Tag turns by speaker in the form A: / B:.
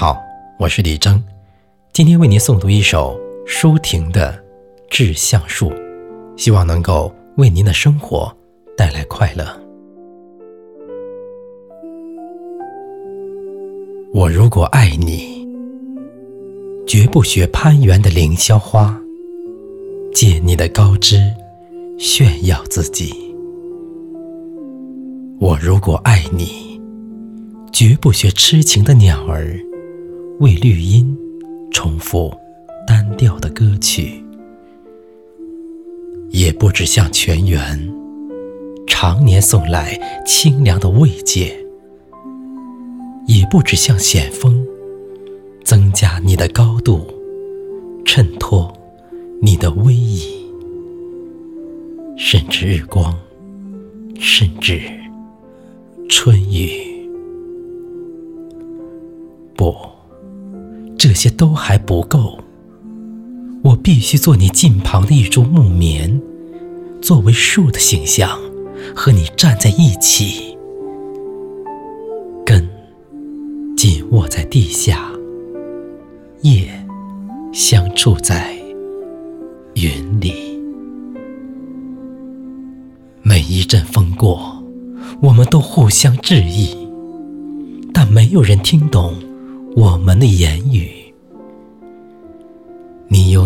A: 好，我是李征，今天为您诵读一首舒婷的《致橡树》，希望能够为您的生活带来快乐。我如果爱你，绝不学攀援的凌霄花，借你的高枝炫耀自己。我如果爱你，绝不学痴情的鸟儿。为绿荫重复单调的歌曲，也不止向泉源常年送来清凉的慰藉，也不止向险峰增加你的高度，衬托你的威仪，甚至日光，甚至春雨，这些都还不够，我必须做你近旁的一株木棉，作为树的形象，和你站在一起，根紧握在地下，叶相触在云里。每一阵风过，我们都互相致意，但没有人听懂。我们的言语，